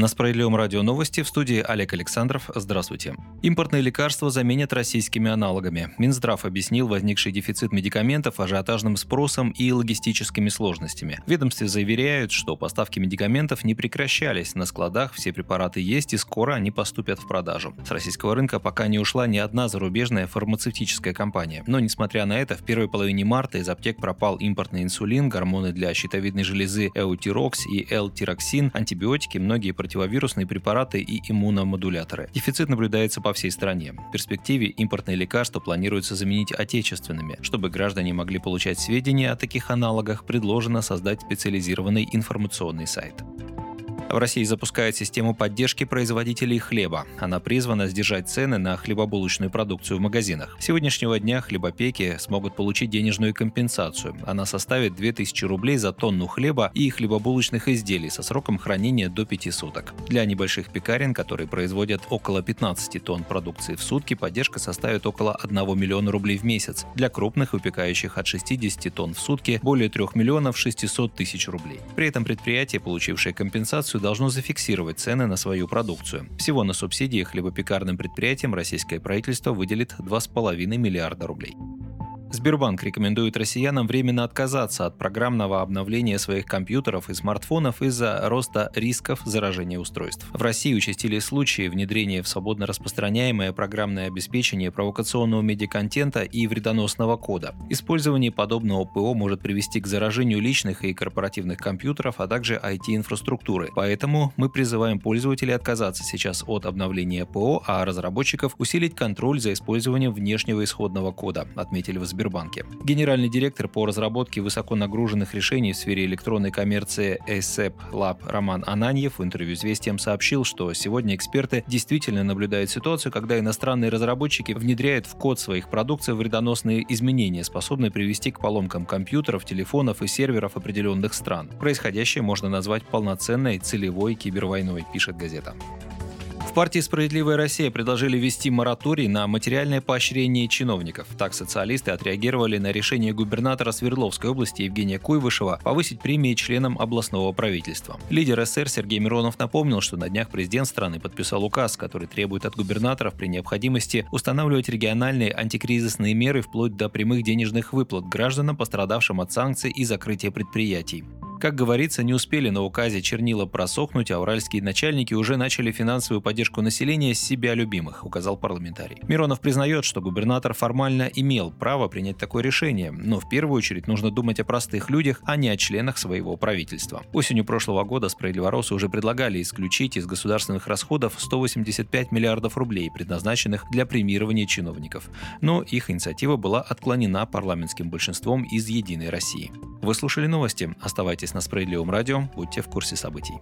На справедливом радио новости в студии Олег Александров. Здравствуйте. Импортные лекарства заменят российскими аналогами. Минздрав объяснил возникший дефицит медикаментов ажиотажным спросом и логистическими сложностями. В ведомстве заверяют, что поставки медикаментов не прекращались. На складах все препараты есть и скоро они поступят в продажу. С российского рынка пока не ушла ни одна зарубежная фармацевтическая компания. Но, несмотря на это, в первой половине марта из аптек пропал импортный инсулин, гормоны для щитовидной железы Эутирокс и L-тироксин, антибиотики, многие противовирусные препараты и иммуномодуляторы. Дефицит наблюдается по всей стране. В перспективе импортные лекарства планируется заменить отечественными. Чтобы граждане могли получать сведения о таких аналогах, предложено создать специализированный информационный сайт. В России запускает систему поддержки производителей хлеба. Она призвана сдержать цены на хлебобулочную продукцию в магазинах. С сегодняшнего дня хлебопеки смогут получить денежную компенсацию. Она составит 2000 рублей за тонну хлеба и хлебобулочных изделий со сроком хранения до 5 суток. Для небольших пекарен, которые производят около 15 тонн продукции в сутки, поддержка составит около 1 миллиона рублей в месяц. Для крупных, выпекающих от 60 тонн в сутки, более 3 миллионов 600 тысяч рублей. При этом предприятие, получившее компенсацию, должно зафиксировать цены на свою продукцию. Всего на субсидии хлебопекарным предприятиям российское правительство выделит 2,5 миллиарда рублей. Сбербанк рекомендует россиянам временно отказаться от программного обновления своих компьютеров и смартфонов из-за роста рисков заражения устройств. В России участились случаи внедрения в свободно распространяемое программное обеспечение провокационного медиаконтента и вредоносного кода. Использование подобного ПО может привести к заражению личных и корпоративных компьютеров, а также IT-инфраструктуры. Поэтому мы призываем пользователей отказаться сейчас от обновления ПО, а разработчиков усилить контроль за использованием внешнего исходного кода, отметили в Сбербанке Сбербанке. Генеральный директор по разработке высоко нагруженных решений в сфере электронной коммерции ASAP Lab Роман Ананьев в интервью «Известиям» сообщил, что сегодня эксперты действительно наблюдают ситуацию, когда иностранные разработчики внедряют в код своих продукций вредоносные изменения, способные привести к поломкам компьютеров, телефонов и серверов определенных стран. Происходящее можно назвать полноценной целевой кибервойной, пишет газета. В партии «Справедливая Россия» предложили ввести мораторий на материальное поощрение чиновников. Так социалисты отреагировали на решение губернатора Свердловской области Евгения Куйвышева повысить премии членам областного правительства. Лидер СССР Сергей Миронов напомнил, что на днях президент страны подписал указ, который требует от губернаторов при необходимости устанавливать региональные антикризисные меры вплоть до прямых денежных выплат гражданам, пострадавшим от санкций и закрытия предприятий. Как говорится, не успели на указе чернила просохнуть, а уральские начальники уже начали финансовую поддержку населения с себя любимых, указал парламентарий. Миронов признает, что губернатор формально имел право принять такое решение, но в первую очередь нужно думать о простых людях, а не о членах своего правительства. Осенью прошлого года справедливоросы уже предлагали исключить из государственных расходов 185 миллиардов рублей, предназначенных для премирования чиновников. Но их инициатива была отклонена парламентским большинством из «Единой России». Вы слушали новости. Оставайтесь на Справедливом радио. Будьте в курсе событий.